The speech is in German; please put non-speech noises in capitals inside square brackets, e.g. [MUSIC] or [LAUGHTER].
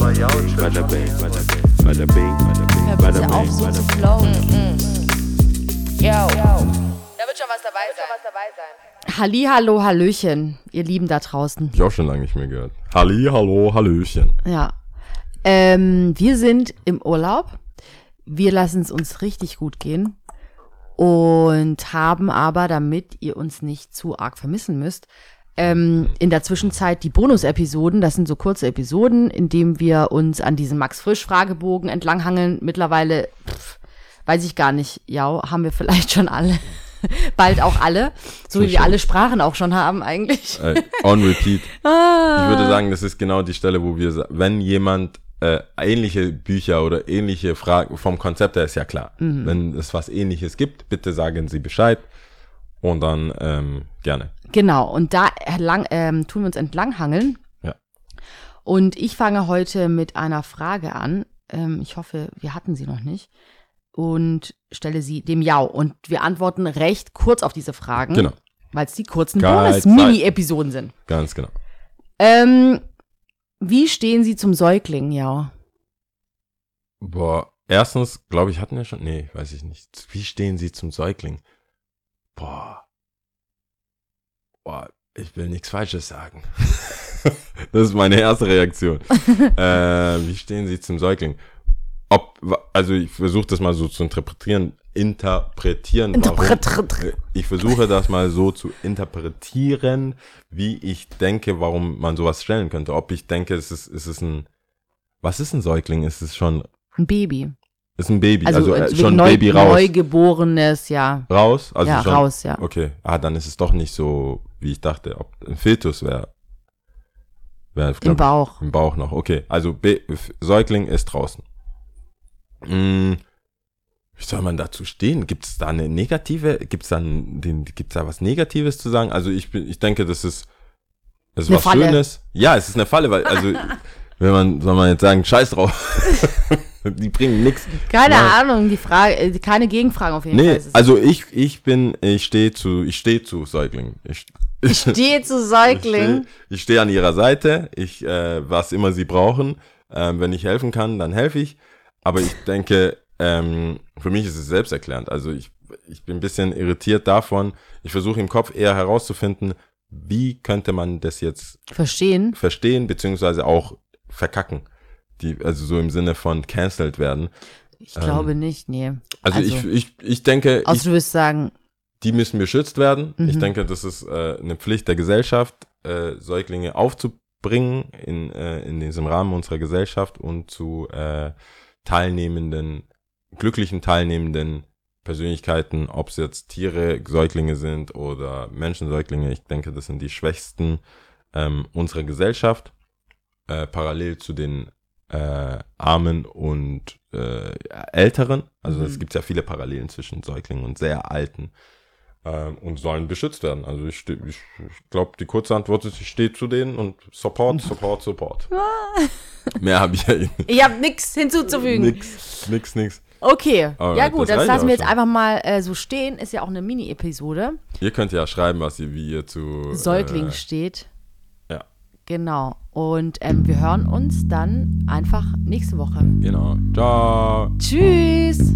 Bada bing, bada bing, bada bing, auf, so zu flowen. Yo. Da wird schon was dabei sein. Halli, hallo, hallöchen, ihr Lieben da draußen. Hab ich auch schon lange nicht mehr gehört. Halli, hallo, hallöchen. Ja. Ähm, wir sind im Urlaub. Wir lassen es uns richtig gut gehen. Und haben aber, damit ihr uns nicht zu arg vermissen müsst, ähm, in der Zwischenzeit die Bonus-Episoden, das sind so kurze Episoden, in denen wir uns an diesem Max-Frisch-Fragebogen entlanghangeln. Mittlerweile, pff, weiß ich gar nicht, ja, haben wir vielleicht schon alle. [LAUGHS] Bald auch alle. So wie wir alle Sprachen auch schon haben eigentlich. Äh, on repeat. [LAUGHS] Ah. Ich würde sagen, das ist genau die Stelle, wo wir, wenn jemand äh, ähnliche Bücher oder ähnliche Fragen, vom Konzept her ist ja klar. Mhm. Wenn es was ähnliches gibt, bitte sagen Sie Bescheid. Und dann ähm, gerne. Genau, und da erlang, ähm, tun wir uns entlanghangeln. Ja. Und ich fange heute mit einer Frage an. Ähm, ich hoffe, wir hatten sie noch nicht. Und stelle sie dem Jau. Und wir antworten recht kurz auf diese Fragen. Genau, Weil es die kurzen Bonus-Mini-Episoden sind. ganz genau. Ähm, wie stehen Sie zum Säugling, Jau? Boah, erstens, glaube ich, hatten wir schon. Nee, weiß ich nicht. Wie stehen Sie zum Säugling? Boah. Boah, ich will nichts Falsches sagen. [LAUGHS] das ist meine erste Reaktion. [LAUGHS] äh, wie stehen Sie zum Säugling? Ob, also ich versuche das mal so zu interpretieren, interpretieren. warum- Interpret- Äh, Ich versuche das mal so zu interpretieren, wie ich denke, warum man sowas stellen könnte. Ob ich denke, es ist, es ist ein, was ist ein Säugling? Ist es schon, Ein Baby. Ist ein Baby, Also, also, äh, schon neu, Baby raus. Neugeborenes, ja. raus? Also ja, schon, raus, ja. Okay, ah, dann ist es doch nicht so, wie ich dachte. Ob ein Fetus wäre, wäre Im Bauch. Im Bauch noch, okay. Also Be Säugling ist draußen. Mm, wie soll man dazu stehen? Gibt es da eine negative, gibt es da, den- gibt's da was Negatives zu sagen? Also ich bin, ich denke, das ist, das ist Eine was Falle. Schönes. Ja, es ist eine Falle, weil, also, [LAUGHS] wenn man, soll man jetzt sagen, scheiß drauf. [LAUGHS] Die bringen nix. Keine Nein. Ahnung, die Frage, äh, keine Gegenfragen auf jeden Fall. Nee, es. also ich, ich bin, ich stehe zu, ich stehe zu Säuglingen. Ich, ich, Stehe zu ich Säugling. stehe ich steh an ihrer Seite. Ich, äh, was immer sie brauchen. Ähm, wenn ich helfen kann, dann helfe ich. Aber ich denke, ähm, für mich ist es selbsterklärend. Also ich, ich bin ein bisschen irritiert davon. Ich versuche im Kopf eher herauszufinden, wie könnte man das jetzt Verstehen. verstehen, beziehungsweise auch verkacken. Die, also so im Sinne von cancelled werden. Ich glaube nicht, nee. Also, Also- ich, ich, ich denke, ich, Außer du wirst sagen, die müssen beschützt werden. Ich Mhm. denke, das ist äh, eine Pflicht der Gesellschaft, äh, Säuglinge aufzubringen in, äh, in diesem Rahmen unserer Gesellschaft und zu äh, teilnehmenden, glücklichen teilnehmenden Persönlichkeiten, ob es jetzt Tiere, Säuglinge sind oder Menschensäuglinge. Ich denke, das sind die Schwächsten ähm, unserer Gesellschaft, äh, parallel zu den äh, Armen und äh, Älteren. Also Mhm. es gibt ja viele Parallelen zwischen Säuglingen und sehr Alten ähm, und sollen beschützt werden. Also ich, ich, ich glaube, die kurze Antwort ist, ich stehe zu denen und Support, [LAUGHS] Support, Support. [LAUGHS] Mehr habe ich ja eh ich habe nichts hinzuzufügen. nix, nix, nix. Okay, Alright, ja gut, das das, lassen wir jetzt schon. einfach mal äh, so stehen. Ist ja auch eine Mini-Episode. Ihr könnt ja schreiben, was ihr, wie ihr zu Säugling Äh, steht. ja. Genau. Und ähm, wir hören uns dann einfach nächste Woche. genau. Ciao. Tschüss.